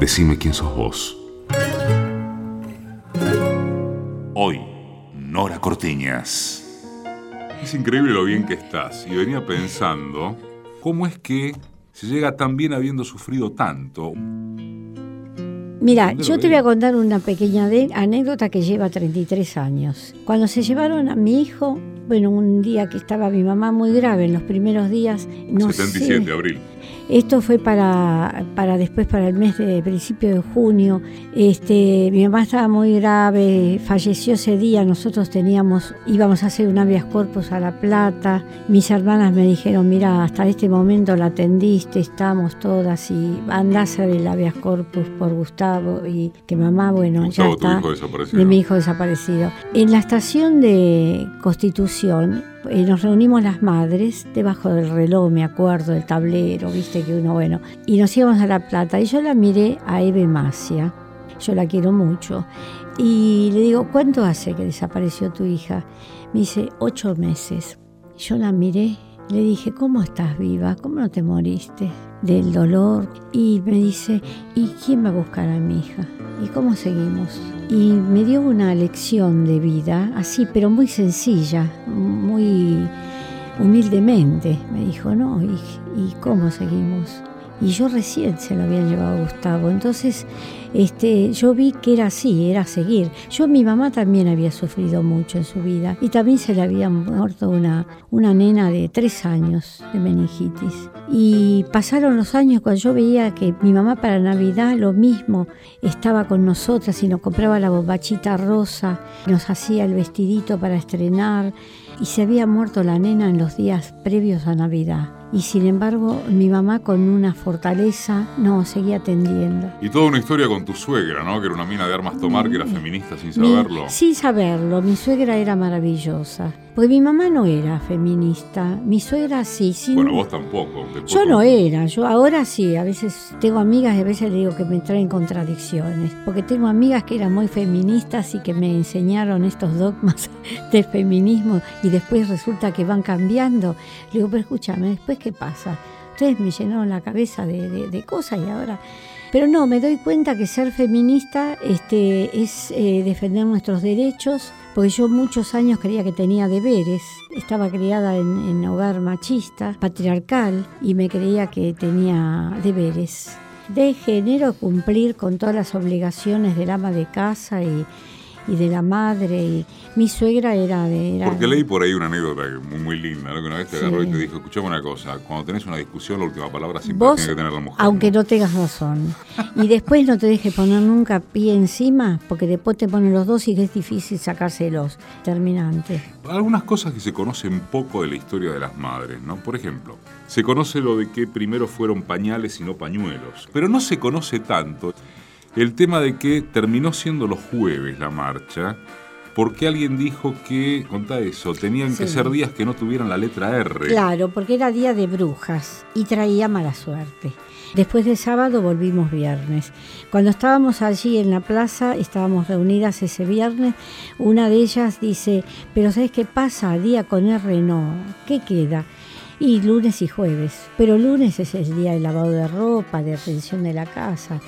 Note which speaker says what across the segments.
Speaker 1: Decime quién sos vos. Hoy, Nora Cortiñas. Es increíble lo bien que estás. Y venía pensando, ¿cómo es que se llega tan bien habiendo sufrido tanto?
Speaker 2: Mira, yo te voy a contar una pequeña anécdota que lleva 33 años. Cuando se llevaron a mi hijo, bueno, un día que estaba mi mamá muy grave en los primeros días,
Speaker 1: no 77 de abril.
Speaker 2: Esto fue para, para después, para el mes de principio de junio. Este, mi mamá estaba muy grave, falleció ese día. Nosotros teníamos, íbamos a hacer un habeas corpus a La Plata. Mis hermanas me dijeron, mira, hasta este momento la atendiste, estamos todas y andás a hacer el habeas corpus por Gustavo y que mamá, bueno, ya está.
Speaker 1: Tu hijo desaparecido.
Speaker 2: De mi hijo desaparecido. En la estación de Constitución nos reunimos las madres debajo del reloj, me acuerdo, del tablero, viste que uno, bueno, y nos íbamos a La Plata y yo la miré a Eve Macia, yo la quiero mucho, y le digo, ¿cuánto hace que desapareció tu hija? Me dice, ocho meses. Yo la miré, le dije, ¿cómo estás viva? ¿Cómo no te moriste del dolor? Y me dice, ¿y quién va a buscar a mi hija? ¿Y cómo seguimos? y me dio una lección de vida, así, pero muy sencilla, muy humildemente. Me dijo, no, ¿y, y cómo seguimos? Y yo recién se lo había llevado a Gustavo. Entonces, este, yo vi que era así, era seguir. Yo, mi mamá también había sufrido mucho en su vida y también se le había muerto una, una nena de tres años de meningitis. Y pasaron los años cuando yo veía que mi mamá para Navidad lo mismo estaba con nosotras y nos compraba la bombachita rosa, nos hacía el vestidito para estrenar y se había muerto la nena en los días previos a Navidad y sin embargo mi mamá con una fortaleza no seguía atendiendo.
Speaker 1: Y toda una historia con tu suegra, ¿no? Que era una mina de armas tomar, que era feminista sin saberlo.
Speaker 2: sin saberlo, mi suegra era maravillosa. Porque mi mamá no era feminista, mi suegra sí, sí.
Speaker 1: Bueno, vos tampoco.
Speaker 2: Yo no era, yo ahora sí, a veces tengo amigas y a veces le digo que me traen contradicciones, porque tengo amigas que eran muy feministas y que me enseñaron estos dogmas del feminismo y después resulta que van cambiando. Le digo, pero escúchame, después qué pasa? Ustedes me llenaron la cabeza de, cosas y ahora... Pero no, me doy cuenta que ser feminista este, es eh, defender nuestros derechos, porque yo muchos años creía que tenía deberes. Estaba criada en, en hogar machista, patriarcal, y me creía que tenía deberes de género, cumplir con todas las obligaciones del ama de casa y, y de la madre. Y mi suegra era de...
Speaker 1: Porque leí por ahí una anécdota muy, muy linda, ¿no? que una vez te agarró y te dijo, escuchame una cosa, cuando tenés una discusión la última palabra siempre tiene que tener la mujer.
Speaker 2: Aunque no tengas razón. y después no te dejes poner nunca pie encima, porque después te ponen los dos y es difícil sacárselos. Terminante.
Speaker 1: Algunas cosas que se conocen poco de la historia de las madres, ¿no? Por ejemplo, se conoce lo de que primero fueron pañales y no pañuelos, pero no se conoce tanto el tema de que terminó siendo los jueves la marcha, porque alguien dijo que, contá eso, tenían que ser días que no tuvieran la letra R.
Speaker 2: Claro, porque era día de brujas y traía mala suerte. Después de sábado volvimos viernes. Cuando estábamos allí en la plaza, estábamos reunidas ese viernes, una de ellas dice, pero ¿sabes qué pasa? Día con R no, ¿qué queda? Y lunes y jueves. Pero lunes es el día de lavado de ropa, de atención de la casa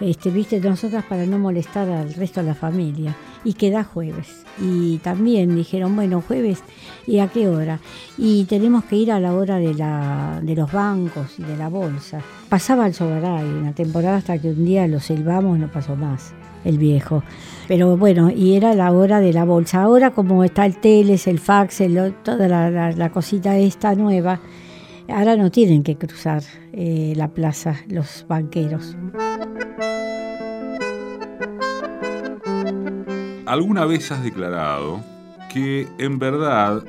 Speaker 2: este, viste, nosotras para no molestar al resto de la familia. Y queda jueves. Y también dijeron, bueno, jueves, ¿y a qué hora? Y tenemos que ir a la hora de, la, de los bancos y de la bolsa. Pasaba el Sogaray en la temporada hasta que un día lo silbamos no pasó más el viejo. Pero bueno, y era la hora de la bolsa. Ahora como está el teles, el fax, toda la, la, cosita esta nueva, ahora no tienen que cruzar eh, la plaza los banqueros.
Speaker 1: alguna vez has declarado que en verdad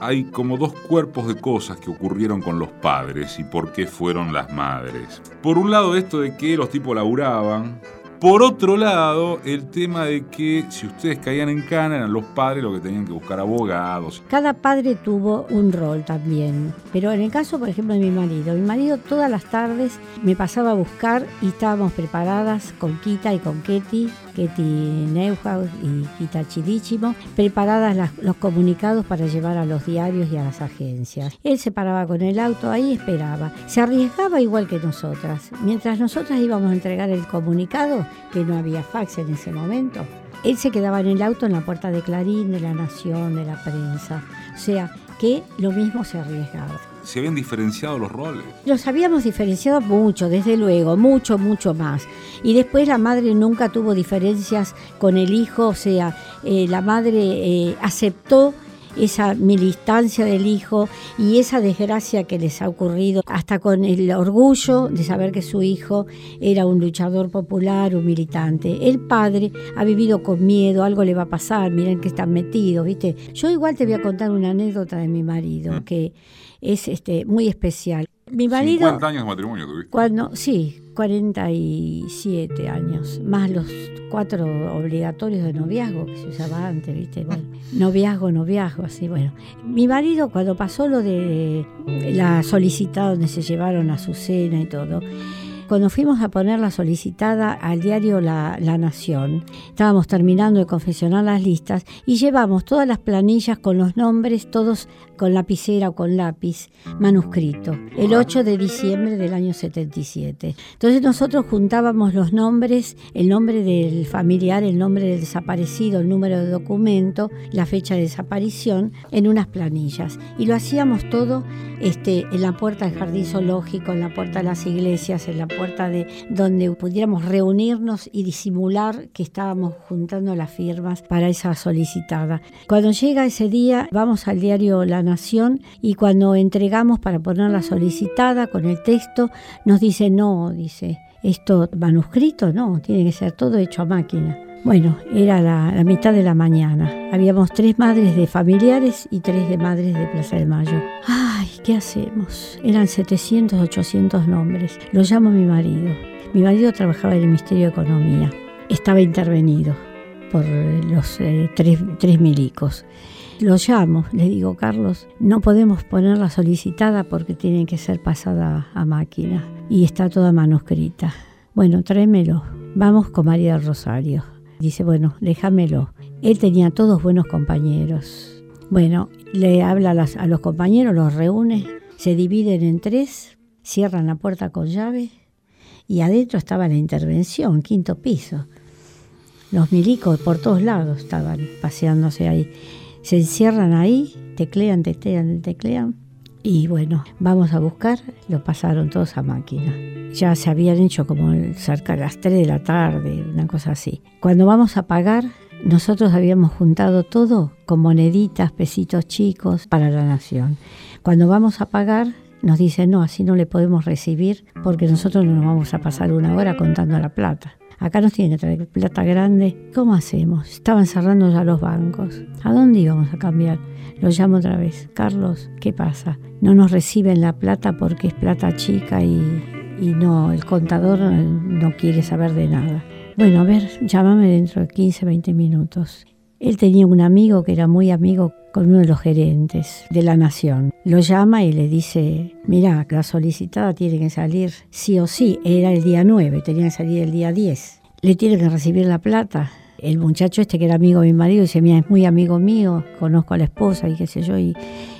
Speaker 1: hay como dos cuerpos de cosas que ocurrieron con los padres y por qué fueron las madres. Por un lado esto de que los tipos laburaban, por otro lado, el tema de que si ustedes caían en cana eran los padres los que tenían que buscar abogados.
Speaker 2: Cada padre tuvo un rol también. Pero en el caso, por ejemplo, de mi marido, mi marido todas las tardes me pasaba a buscar y estábamos preparadas con Kita y con Ketty Ketty Neuhaus y Hitachi Dichimo, preparadas los comunicados para llevar a los diarios y a las agencias. Él se paraba con el auto ahí esperaba. Se arriesgaba igual que nosotras. Mientras nosotras íbamos a entregar el comunicado, que no había fax en ese momento, él se quedaba en el auto en la puerta de Clarín, de la Nación, de la prensa. O sea, que lo mismo se arriesgaba.
Speaker 1: ¿Se habían diferenciado los roles?
Speaker 2: Los habíamos diferenciado mucho, desde luego, mucho, mucho más. Y después la madre nunca tuvo diferencias con el hijo, o sea, eh, la madre eh, aceptó esa militancia del hijo y esa desgracia que les ha ocurrido, hasta con el orgullo de saber que su hijo era un luchador popular, un militante. El padre ha vivido con miedo, algo le va a pasar, miren que están metidos, ¿viste? Yo igual te voy a contar una anécdota de mi marido, mm. que es este, muy especial.
Speaker 1: Mi marido... 50 años de matrimonio tuviste.
Speaker 2: Cuando, sí, 47 años, más los cuatro obligatorios de noviazgo que se usaba antes, ¿viste? noviazgo, noviazgo, así, bueno. Mi marido, cuando pasó lo de la solicitada donde se llevaron a su cena y todo, cuando fuimos a poner la solicitada al diario la, Nación, estábamos terminando de confeccionar las listas y llevamos todas las planillas con los nombres, todos con lapicera o con lápiz, manuscrito, el 8 de diciembre del año 77. Entonces nosotros juntábamos los nombres, el nombre del familiar, el nombre del desaparecido, el número de documento, la fecha de desaparición, en unas planillas. Y lo hacíamos todo este, en la puerta del jardín zoológico, en la puerta de las iglesias, en la puerta de donde pudiéramos reunirnos y disimular que estábamos juntando las firmas para esa solicitada. Cuando llega ese día, vamos al diario La Nación y cuando entregamos para poner la solicitada con el texto, nos dice no, dice, esto manuscrito no, tiene que ser todo hecho a máquina. Bueno, era la, mitad de la mañana. Habíamos tres madres de familiares y tres de madres de Plaza de Mayo. Ay, ¿qué hacemos? Eran 700, 800 nombres. Lo llamo mi marido. Mi marido trabajaba en el Ministerio de Economía. Estaba intervenido por los eh, tres, tres milicos. Lo llamo, le digo, Carlos, no podemos ponerla solicitada porque tiene que ser pasada a máquina y está toda manuscrita. Bueno, tráemelo. Vamos con María Rosario. Dice, bueno, déjamelo. Él tenía todos buenos compañeros. Bueno, le habla a, los compañeros, los reúne, se dividen en tres, cierran la puerta con llave y adentro estaba la intervención, quinto piso. Los milicos por todos lados estaban paseándose ahí. Se encierran ahí, teclean, teclean, teclean. Y bueno, vamos a buscar, lo pasaron todos a máquina. Ya se habían hecho como cerca de las 3 de la tarde, una cosa así. Cuando vamos a pagar, nosotros habíamos juntado todo con moneditas, pesitos chicos para la nación. Cuando vamos a pagar, nos dicen, no, así no le podemos recibir porque nosotros no nos vamos a pasar una hora contando la plata. Acá nos tienen que traer plata grande. ¿Cómo hacemos? Estaban cerrando ya los bancos. ¿A dónde íbamos a cambiar? Lo llamo otra vez. Carlos, ¿qué pasa? No nos reciben la plata porque es plata chica y, y no, el contador no quiere saber de nada. Bueno, a ver, llámame dentro de 15, 20 minutos. Él tenía un amigo que era muy amigo con uno de los gerentes de la nación. Lo llama y le dice, mira, la solicitada tiene que salir sí o sí. Era el día 9, tenía que salir el día 10. Le tiene que recibir la plata. El muchacho este que era amigo de mi marido dice, mira, es muy amigo mío, conozco a la esposa y qué sé yo, y,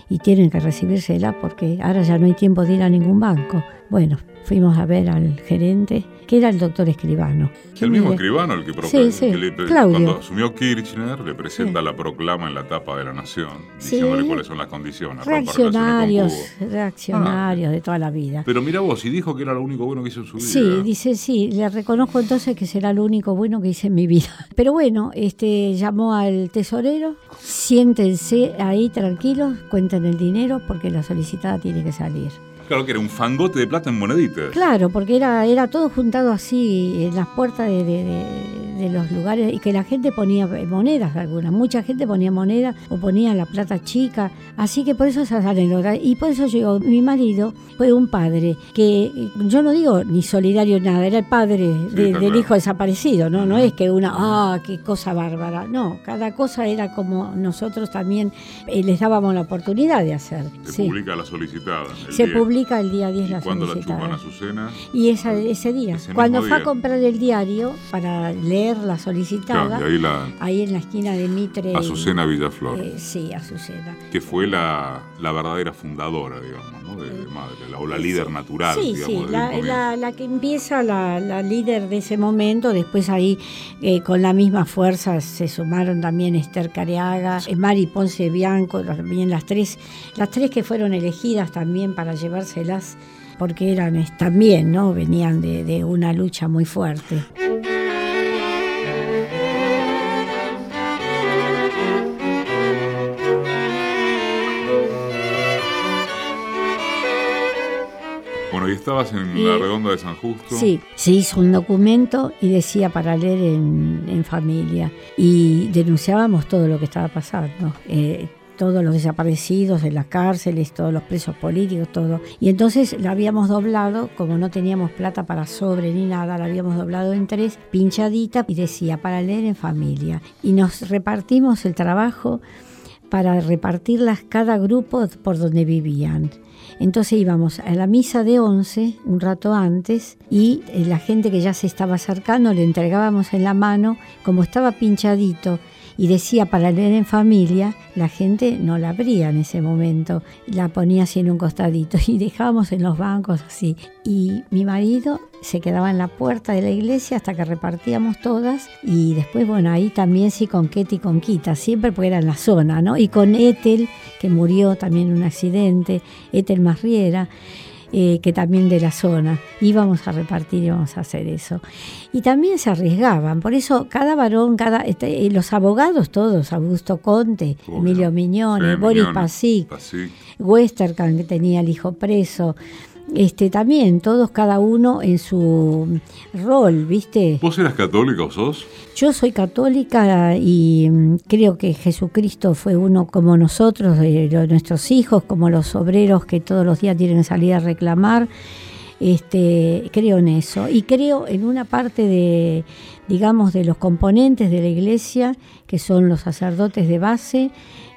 Speaker 2: y tienen que recibírsela porque ahora ya no hay tiempo de ir a ningún banco. Bueno, fuimos a ver al gerente, que era el doctor Escribano.
Speaker 1: El mismo Escribano, el que, cuando asumió Kirchner, le presenta la proclama en la tapa de la Nación, diciéndole cuáles son las condiciones.
Speaker 2: Reaccionarios, reaccionarios de toda la vida.
Speaker 1: Pero mira vos, y dijo que era lo único bueno que hizo en su vida.
Speaker 2: Sí, dice, sí, le reconozco entonces que será lo único bueno que hice en mi vida. Pero bueno, este llamó al tesorero, siéntense ahí tranquilos, cuenten el dinero porque la solicitada tiene que salir.
Speaker 1: Claro que era un fangote de plata en moneditas.
Speaker 2: Claro, porque era, era todo juntado así en las puertas de, de los lugares y que la gente ponía monedas algunas, mucha gente ponía monedas o ponía la plata chica, así que por eso esas anécdotas. Y por eso yo mi marido fue un padre que yo no digo ni solidario nada, era el padre del hijo desaparecido, no, no es que una ah qué cosa bárbara, no, cada cosa era como nosotros también eh, les dábamos la oportunidad de hacer.
Speaker 1: Se publica la solicitada.
Speaker 2: Se publica el día 10 la
Speaker 1: ¿Cuándo la chupan a su cena?
Speaker 2: Y ese día, cuando fue a comprar el diario para leer verla solicitada.
Speaker 1: Claro, y ahí, la,
Speaker 2: ahí en la esquina de Mitre. y-
Speaker 1: Azucena Villaflor,
Speaker 2: eh, sí, Azucena.
Speaker 1: que fue la, la verdadera fundadora, digamos, ¿no? de, de Madre, la, o la líder natural,
Speaker 2: Sí,
Speaker 1: digamos,
Speaker 2: sí, la, la- la que empieza, la, la líder de ese momento, después ahí eh, con la misma fuerza se sumaron también Esther Careaga, eh, Mari Ponce Bianco, también las tres, las tres que fueron elegidas también para llevárselas, porque eran también, ¿no? Venían de, de una lucha muy fuerte.
Speaker 1: Bueno, y estabas en
Speaker 2: Y-
Speaker 1: la redonda de San Justo.
Speaker 2: Sí, se hizo un documento y decía para leer en, en familia. Y denunciábamos todo lo que estaba pasando. eh, todos los desaparecidos en las cárceles, todos los presos políticos, todo. Y entonces la habíamos doblado, como no teníamos plata para sobre ni nada, la habíamos doblado en tres, pinchadita, y decía para leer en familia. Y nos repartimos el trabajo para repartirlas cada grupo por donde vivían. Entonces íbamos a la misa de 11 un rato antes y eh, la gente que ya se estaba acercando le entregábamos en la mano, como estaba pinchadito y decía para leer en familia, la gente no la abría en ese momento, la ponía así en un costadito y dejábamos en los bancos así. Y mi marido se quedaba en la puerta de la iglesia hasta que repartíamos todas y después, bueno, ahí también sí con Ketty y con Quita, siempre porque era en la zona, ¿no? Y con Ethel, que murió también en un accidente, Ethel Masriera, eh, que también de la zona. Íbamos a repartir, íbamos a hacer eso. Y también se arriesgaban, por eso cada varón, cada este, eh, los abogados todos, Augusto Conte,
Speaker 1: Obvio.
Speaker 2: Emilio Miñone,
Speaker 1: Sí,
Speaker 2: Boris
Speaker 1: Miñone,
Speaker 2: Pasic,
Speaker 1: Pasic.
Speaker 2: Westerkamp, que tenía el hijo preso. Este, también, todos cada uno en su rol, ¿viste?
Speaker 1: ¿Vos eras católica o sos?
Speaker 2: Yo soy católica y mm, creo que Jesucristo fue uno como nosotros, de lo- nuestros hijos, como los obreros que todos los días tienen que salir a reclamar. Este, creo en eso y creo en una parte de, digamos, de los componentes de la iglesia, que son los sacerdotes de base,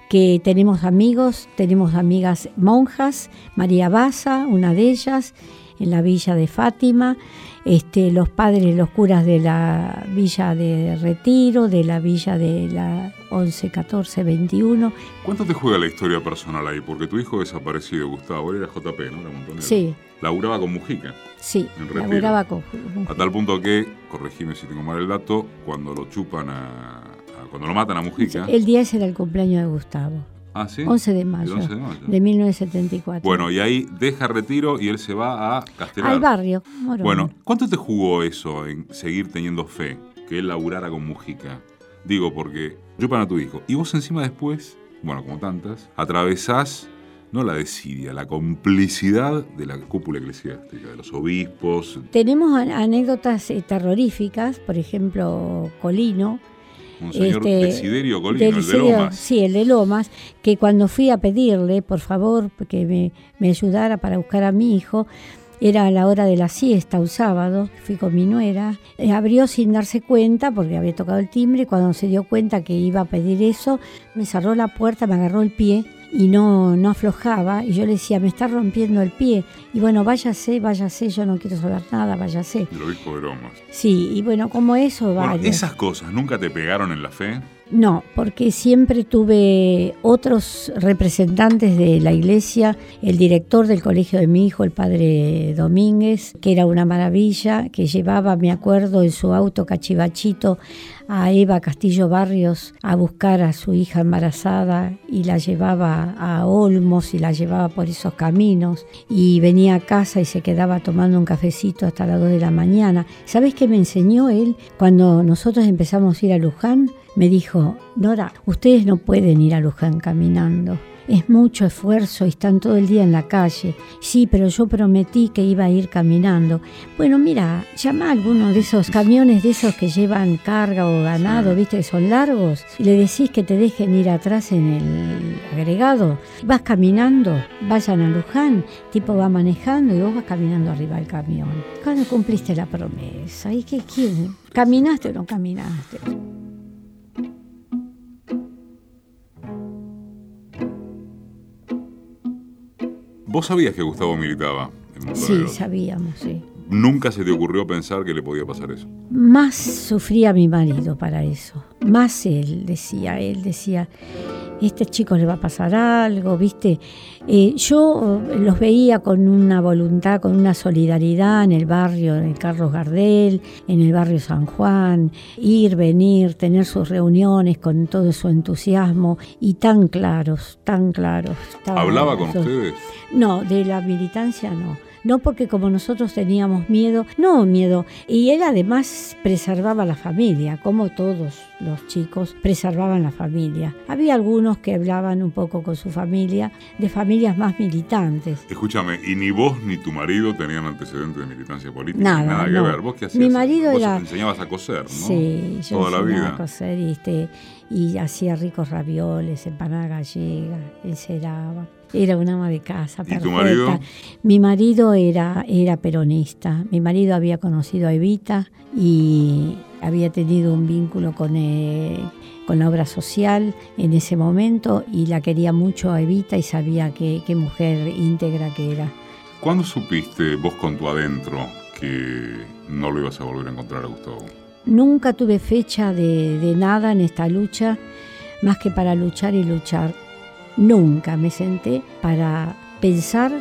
Speaker 2: que tenemos amigos, tenemos amigas monjas, María Baza, una de ellas, en la villa de Fátima, este, los padres, los curas de la villa de Retiro, de la villa de la 11, 14, 21.
Speaker 1: ¿Cuánto te juega la historia personal ahí? Porque tu hijo desaparecido, Gustavo, era JP, ¿no? Era montonero.
Speaker 2: Sí,
Speaker 1: Laburaba con Mujica.
Speaker 2: sí, laburaba con...
Speaker 1: A tal punto que, corregime si tengo mal el dato, cuando lo chupan a. cuando lo matan a Mujica.
Speaker 2: El día ese era el cumpleaños de Gustavo,
Speaker 1: ah, sí.
Speaker 2: 11 de mayo,
Speaker 1: 11 de mayo.
Speaker 2: de 1974.
Speaker 1: Bueno, y ahí deja retiro y él se va a Castelar.
Speaker 2: Al barrio, Morón.
Speaker 1: Bueno, ¿cuánto te jugó eso en seguir teniendo fe? Que él laburara con Mujica. Digo, porque chupan a tu hijo. Y vos encima después, bueno, como tantas, atravesás no la desidia, la complicidad de la cúpula eclesiástica, de los obispos.
Speaker 2: Tenemos an- anécdotas eh, terroríficas, por ejemplo, Colino.
Speaker 1: Monseñor
Speaker 2: este,
Speaker 1: Desiderio Colino, el de Lomas.
Speaker 2: Sí, el de Lomas, que cuando fui a pedirle, por favor, que me, me ayudara para buscar a mi hijo, era a la hora de la siesta, un sábado, fui con mi nuera, eh, abrió sin darse cuenta, porque había tocado el timbre, cuando se dio cuenta que iba a pedir eso, me cerró la puerta, me agarró el pie y no, no aflojaba, y yo le decía, me está rompiendo el pie, y bueno, váyase, váyase, yo no quiero saber nada, váyase.
Speaker 1: El obispo de Lomas.
Speaker 2: Sí, y bueno, como eso,
Speaker 1: Bueno,
Speaker 2: varios.
Speaker 1: esas cosas nunca te pegaron en la fe.
Speaker 2: No, porque siempre tuve otros representantes de la iglesia, el director del colegio de mi hijo, el padre Domínguez, que era una maravilla, que llevaba, me acuerdo, en su auto cachivachito a Eva Castillo Barrios a buscar a su hija embarazada y la llevaba a Olmos y la llevaba por esos caminos y venía a casa y se quedaba tomando un cafecito hasta las 2 de la mañana. ¿Sabes qué me enseñó él cuando nosotros empezamos a ir a Luján? Me dijo, Nora, ustedes no pueden ir a Luján caminando. Es mucho esfuerzo y están todo el día en la calle. Sí, pero yo prometí que iba a ir caminando. Bueno, mira, llama a alguno de esos camiones de esos que llevan carga o ganado,
Speaker 1: Sí.
Speaker 2: viste, que son largos, y le decís que te dejen ir atrás en el agregado. Vas caminando, vayan a Luján, tipo va manejando y vos vas caminando arriba del camión. ¿Cuándo cumpliste la promesa? ¿Y qué quién? ¿Caminaste o no caminaste?
Speaker 1: Vos sabías que Gustavo militaba en mundo
Speaker 2: Sí, sabíamos, sí.
Speaker 1: Nunca se te ocurrió pensar que le podía pasar eso.
Speaker 2: Más sufría mi marido para eso. Más él decía, él decía, este chico le va a pasar algo, ¿viste? Eh, yo eh, los veía con una voluntad, con una solidaridad en el barrio, en el Carlos Gardel, en el barrio San Juan, ir, venir, tener sus reuniones con todo su entusiasmo y tan claros, tan claros.
Speaker 1: ¿Hablaba con
Speaker 2: esos-
Speaker 1: ustedes?
Speaker 2: no, de la militancia no. No porque como nosotros teníamos miedo, no miedo, y él además preservaba la familia, como todos los chicos preservaban la familia. Había algunos que hablaban un poco con su familia, de familias más militantes.
Speaker 1: Escúchame, y ni vos ni tu marido tenían antecedentes de militancia política.
Speaker 2: Nada,
Speaker 1: nada que
Speaker 2: no.
Speaker 1: ver. ¿Vos qué hacías?
Speaker 2: Mi marido
Speaker 1: Vos
Speaker 2: era-
Speaker 1: enseñabas a coser, ¿no?
Speaker 2: Sí, yo
Speaker 1: Toda la vida.
Speaker 2: a coser y, este, y hacía ricos ravioles, empanada gallega, enceraba. Era una ama de casa,
Speaker 1: ¿Y tu marido?
Speaker 2: Mi marido era, era peronista. Mi marido había conocido a Evita y había tenido un vínculo con, eh, con la obra social en ese momento y la quería mucho a Evita y sabía que- qué mujer íntegra que era.
Speaker 1: ¿Cuándo supiste vos con tu adentro que no lo ibas a volver a encontrar a Gustavo?
Speaker 2: Nunca tuve fecha de, de nada en esta lucha, más que para luchar y luchar. Nunca me senté para pensar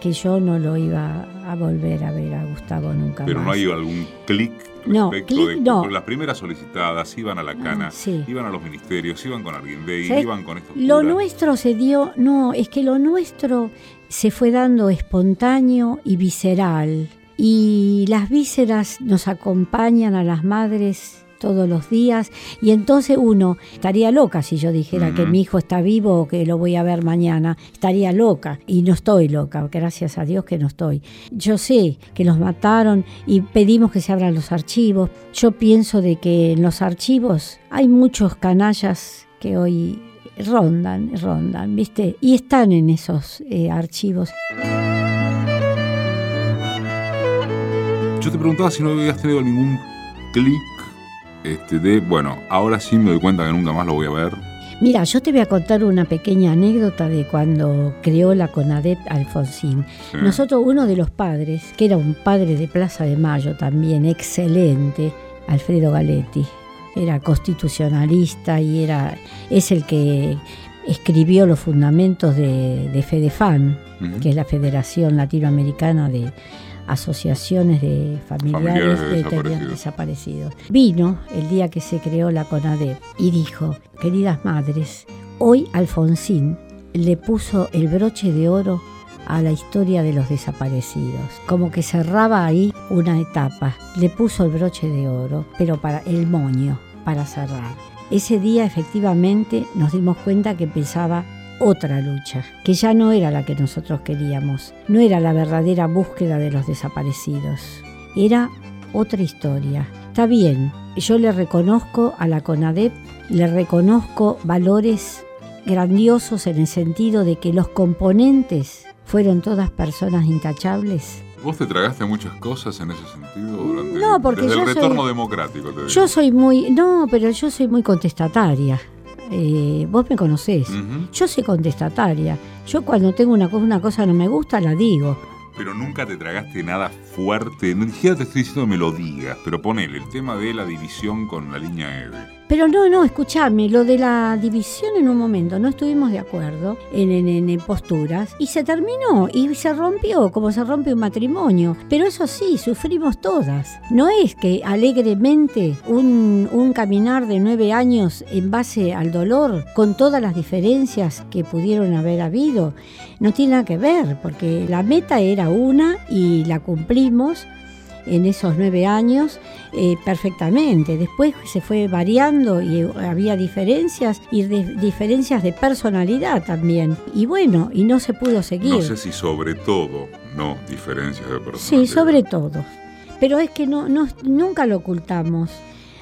Speaker 2: que yo no lo iba a volver a ver a Gustavo nunca
Speaker 1: Pero
Speaker 2: más.
Speaker 1: no hay algún clic
Speaker 2: No,
Speaker 1: de
Speaker 2: no.
Speaker 1: las primeras solicitadas iban a la cana,
Speaker 2: Ah, sí.
Speaker 1: iban a los ministerios, iban con Arguindey,
Speaker 2: ¿Sabes?
Speaker 1: iban con estos
Speaker 2: Lo
Speaker 1: curas.
Speaker 2: nuestro se dio, no, es que lo nuestro se fue dando espontáneo y visceral. Y las vísceras nos acompañan a las madres todos los días y entonces uno estaría loca si yo dijera que mi hijo está vivo o que lo voy a ver mañana, estaría loca y no estoy loca, gracias a Dios que no estoy. Yo sé que los mataron y pedimos que se abran los archivos. Yo pienso de que en los archivos hay muchos canallas que hoy rondan, rondan, ¿viste? Y están en esos eh, archivos.
Speaker 1: Yo te preguntaba si no habías tenido ningún clic este, de, bueno, ahora sí me doy cuenta que nunca más lo voy a ver.
Speaker 2: Mira, yo te voy a contar una pequeña anécdota de cuando creó la CONADEP Alfonsín.
Speaker 1: Sí.
Speaker 2: Nosotros, uno de los padres, que era un padre de Plaza de Mayo también, excelente, Alfredo Galetti, era constitucionalista y era, es el que escribió los fundamentos de, de FEDEFAN, que es la Federación Latinoamericana de Asociaciones de Familiares,
Speaker 1: Familiares de
Speaker 2: de
Speaker 1: desaparecidos.
Speaker 2: desaparecidos. Vino el día que se creó la CONADEP y dijo, queridas madres, hoy Alfonsín le puso el broche de oro a la historia de los desaparecidos. Como que cerraba ahí una etapa. Le puso el broche de oro, pero para el moño, para cerrar. Ese día efectivamente nos dimos cuenta que empezaba otra lucha, que ya no era la que nosotros queríamos, no era la verdadera búsqueda de los desaparecidos, era otra historia. Está bien, yo le reconozco a la CONADEP, le reconozco valores grandiosos en el sentido de que los componentes fueron todas personas intachables.
Speaker 1: ¿Vos te tragaste muchas cosas en ese sentido durante
Speaker 2: No, porque
Speaker 1: desde
Speaker 2: yo
Speaker 1: el
Speaker 2: soy-
Speaker 1: retorno democrático? Te digo.
Speaker 2: Yo soy muy, no, pero yo soy muy contestataria. Eh, vos me conocés. Yo soy contestataria. Yo cuando tengo una cosa, una cosa no me gusta, la digo.
Speaker 1: Pero nunca te tragaste nada fuerte. Ni siquiera te estoy diciendo que me lo digas, pero ponele el tema de la división con la línea EVE.
Speaker 2: Pero no, no, escuchame, lo de la división en un momento, no estuvimos de acuerdo en- en- en posturas y se terminó y se rompió como se rompe un matrimonio. Pero eso sí, sufrimos todas. No es que alegremente un, un caminar de nueve años en base al dolor, con todas las diferencias que pudieron haber habido, no tiene nada que ver, porque la meta era una y la cumplimos en esos nueve años eh, perfectamente. Después se fue variando y eh, había diferencias y de- diferencias de personalidad también. Y bueno, y no se pudo seguir.
Speaker 1: No sé si sobre todo, no diferencias de personalidad.
Speaker 2: Sí, sobre todo. Pero es que no, no- nunca lo ocultamos.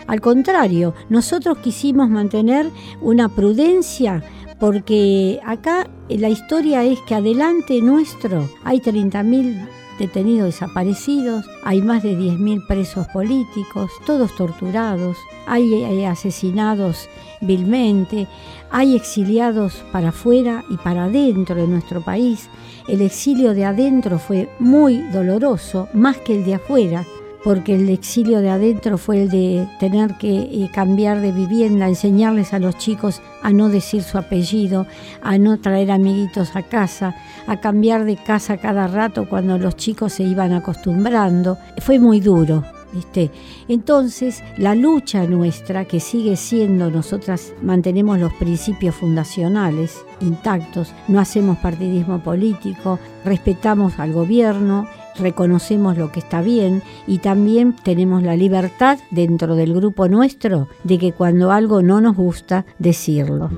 Speaker 2: Al contrario, nosotros quisimos mantener una prudencia porque acá la historia es que adelante nuestro hay 30.000 detenidos desaparecidos, hay más de 10.000 presos políticos, todos torturados, hay, asesinados vilmente, hay exiliados para afuera y para adentro de nuestro país. El exilio de adentro fue muy doloroso, más que el de afuera, porque el exilio de adentro fue el de tener que eh, cambiar de vivienda, enseñarles a los chicos a no decir su apellido, a no traer amiguitos a casa, a cambiar de casa cada rato cuando los chicos se iban acostumbrando. Fue muy duro. ¿Viste? Entonces, la lucha nuestra, que sigue siendo, nosotras mantenemos los principios fundacionales intactos, no hacemos partidismo político, respetamos al gobierno, reconocemos lo que está bien y también tenemos la libertad dentro del grupo nuestro de que cuando algo no nos gusta, decirlo.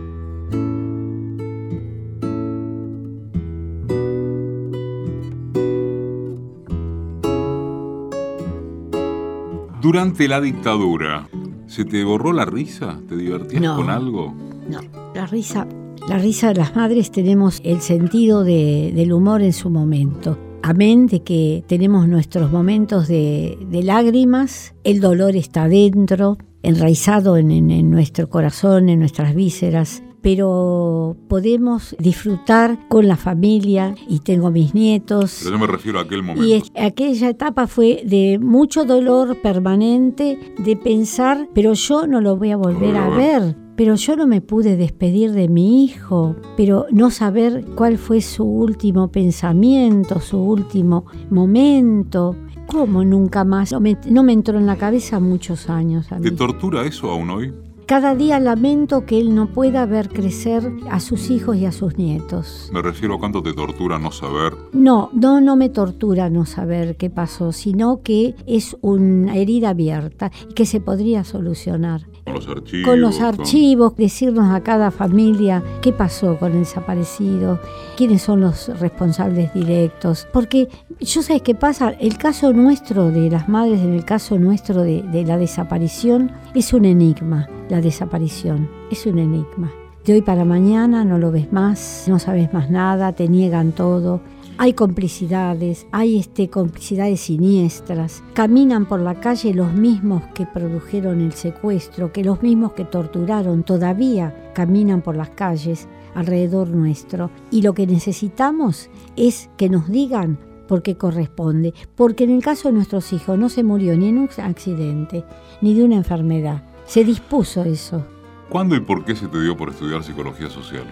Speaker 1: Durante la dictadura, ¿se te borró la risa? ¿Te divertías con algo?
Speaker 2: No, la risa, la risa de las madres tenemos el sentido del humor en su momento amén de que tenemos nuestros momentos de, lágrimas, el dolor está dentro, enraizado en, nuestro corazón, en nuestras vísceras, pero podemos disfrutar con la familia y tengo mis nietos.
Speaker 1: Pero yo me refiero a aquel momento.
Speaker 2: Y aquella etapa fue de mucho dolor permanente, de pensar, pero yo no lo voy a volver a ver pero yo no me pude despedir de mi hijo, pero no saber cuál fue su último pensamiento, su último momento. ¿Cómo nunca más? No me, no me entró en la cabeza muchos años.
Speaker 1: ¿Te tortura eso aún hoy?
Speaker 2: Cada día lamento que él no pueda ver crecer a sus hijos y a sus nietos.
Speaker 1: Me refiero a cuánto te tortura no saber.
Speaker 2: No, no, no me tortura no saber qué pasó, sino que es una herida abierta y que se podría solucionar.
Speaker 1: Con los archivos.
Speaker 2: Con los archivos, decirnos a cada familia qué pasó con el desaparecido, quiénes son los responsables directos. Porque yo sé qué pasa, el caso nuestro de las madres, en el caso nuestro de, de la desaparición, es un enigma la desaparición. Es un enigma. De hoy para mañana no lo ves más, no sabes más nada, te niegan todo. Hay complicidades, hay este, complicidades siniestras. Caminan por la calle los mismos que produjeron el secuestro, que los mismos que torturaron, todavía caminan por las calles alrededor nuestro. Y lo que necesitamos es que nos digan por qué corresponde. Porque en el caso de nuestros hijos no se murió ni en un accidente, ni de una enfermedad se dispuso eso.
Speaker 1: ¿Cuándo y por qué se te dio por estudiar psicología social?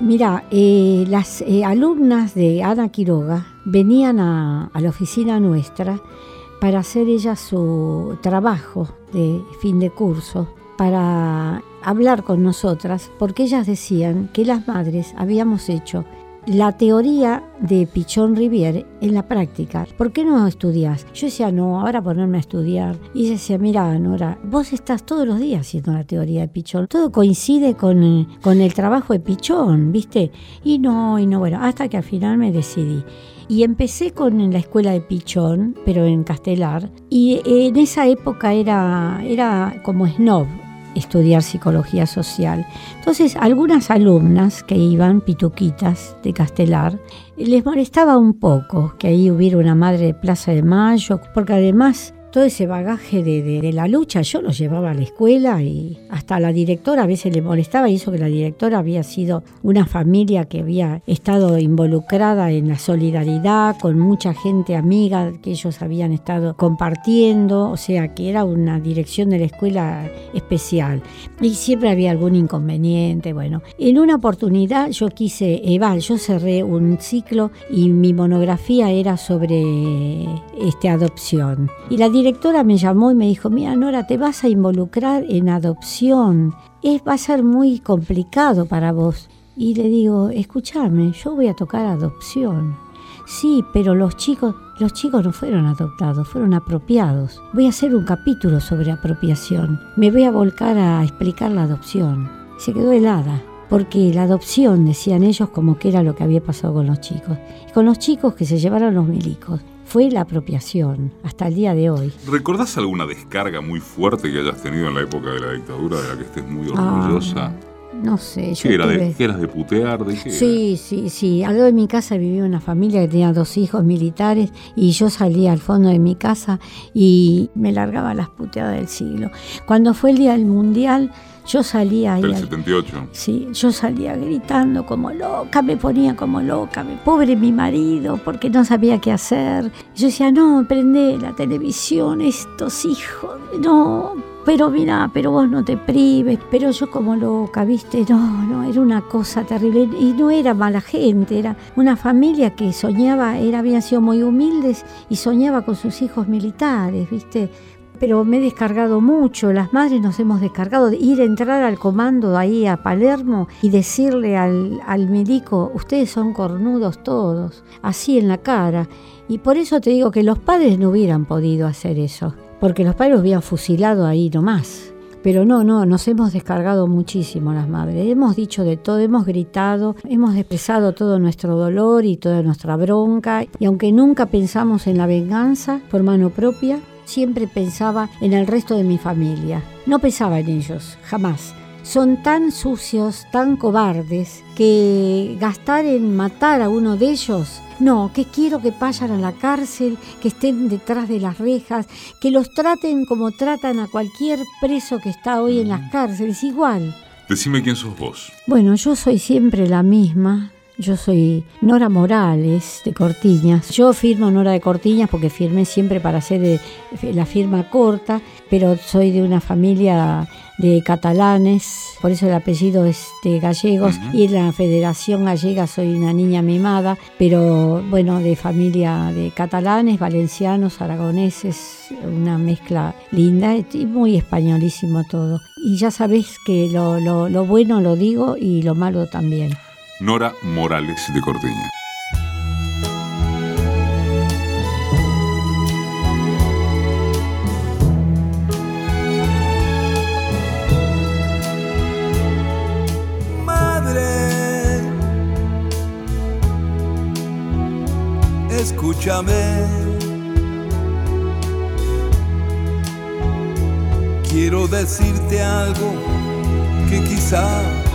Speaker 2: Mira, eh, las eh, alumnas de Ana Quiroga venían a, la oficina nuestra para hacer ellas su trabajo de fin de curso, para hablar con nosotras, porque ellas decían que las madres habíamos hecho la teoría de Pichón Riviere en la práctica. ¿Por qué no estudias? Yo decía, no, ahora ponerme a estudiar. Y ella decía, mira, Nora, vos estás todos los días haciendo la teoría de Pichón. Todo coincide con, con el trabajo de Pichón, ¿viste? Y no, y no, bueno, hasta que al final me decidí. Y empecé con la escuela de Pichón, pero en Castelar. Y en esa época era, era como snob, estudiar psicología social. Entonces, algunas alumnas que iban, pituquitas de Castelar, les molestaba un poco que ahí hubiera una madre de Plaza de Mayo, porque además todo ese bagaje de, la lucha yo lo llevaba a la escuela y hasta la directora a veces le molestaba y eso que la directora había sido una familia que había estado involucrada en la solidaridad con mucha gente amiga que ellos habían estado compartiendo, o sea que era una dirección de la escuela especial. Y siempre había algún inconveniente, bueno, en una oportunidad yo quise, Eva, yo cerré un ciclo y mi monografía era sobre este adopción. Y la directora me llamó y me dijo, mira Nora, te vas a involucrar en adopción, es, va a ser muy complicado para vos. Y le digo, escúchame, yo voy a tocar adopción. Sí, pero los chicos, los chicos no fueron adoptados, fueron apropiados. Voy a hacer un capítulo sobre apropiación. Me voy a volcar a explicar la adopción. Se quedó helada, porque la adopción, decían ellos, como que era lo que había pasado con los chicos. Y con los chicos que se llevaron los milicos fue la apropiación hasta el día de hoy.
Speaker 1: ¿Recordás alguna descarga muy fuerte que hayas tenido en la época de la dictadura de la que estés muy orgullosa?
Speaker 2: no sé. Yo
Speaker 1: ¿Qué era?
Speaker 2: tuve-
Speaker 1: De, ¿Qué eras de putear? ¿De qué?
Speaker 2: Sí, sí, sí. Al lado de mi casa vivía una familia que tenía dos hijos militares y yo salía al fondo de mi casa y me largaba las puteadas del siglo. Cuando fue el día del mundial, yo salía ahí.
Speaker 1: Del
Speaker 2: al-
Speaker 1: 78.
Speaker 2: Sí, yo salía gritando como loca, me ponía como loca, me- pobre mi marido, porque no sabía qué hacer. Yo decía, no, prende la televisión, estos hijos, no, pero mira, pero vos no te prives, pero yo como loca, viste, no, no, era una cosa terrible. Y no era mala gente, era una familia que soñaba, era, habían sido muy humildes y soñaba con sus hijos militares, viste pero me he descargado mucho, las madres nos hemos descargado, de ir a entrar al comando ahí a Palermo y decirle al, al médico, ustedes son cornudos todos, así en la cara. Y por eso te digo que los padres no hubieran podido hacer eso, porque los padres hubieran fusilado ahí nomás. Pero no, no, nos hemos descargado muchísimo las madres. Hemos dicho de todo, hemos gritado, hemos expresado todo nuestro dolor y toda nuestra bronca. Y aunque nunca pensamos en la venganza por mano propia, siempre pensaba en el resto de mi familia. No pensaba en ellos, jamás. Son tan sucios, tan cobardes, que gastar en matar a uno de ellos, no, que quiero que vayan a la cárcel, que estén detrás de las rejas, que los traten como tratan a cualquier preso que está hoy en las cárceles, igual.
Speaker 1: Decime quién sos vos.
Speaker 2: Bueno, yo soy siempre la misma. Yo soy Nora Morales de Cortiñas. Yo firmo Nora de Cortiñas porque firmé siempre para hacer eh, la firma corta, pero soy de una familia de catalanes, por eso el apellido es de gallegos y en la Federación Gallega soy una niña mimada, pero bueno, de familia de catalanes, valencianos, aragoneses, una mezcla linda y muy españolísimo todo. Y ya sabés que lo, lo- lo bueno lo digo y lo malo también.
Speaker 1: Nora Morales de Cortiña.
Speaker 3: Madre, escúchame. Quiero decirte algo que quizá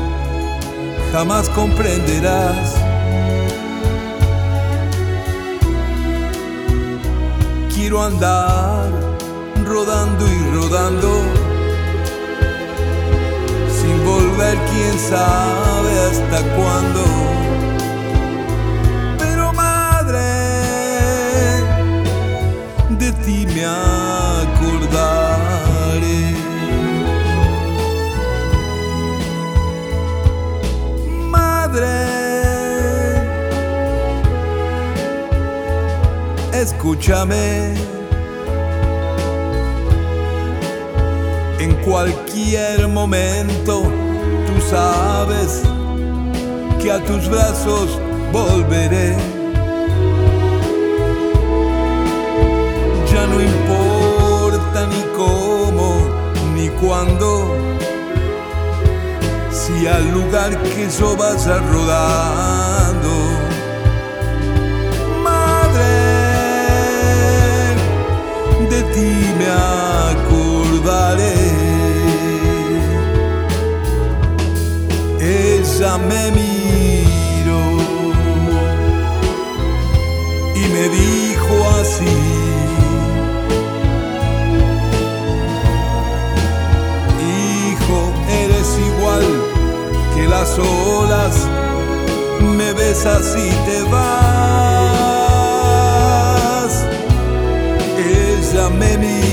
Speaker 3: jamás comprenderás. Quiero andar rodando y rodando sin volver quién sabe hasta cuándo. Pero madre, de ti me escúchame. En cualquier momento tú sabes que a tus brazos volveré. Ya no importa ni cómo ni cuándo, si al lugar que yo vas rodando. Ti me acordaré. Ella me miró y me dijo así. Hijo, eres igual que las olas, me besas y te vas. Ella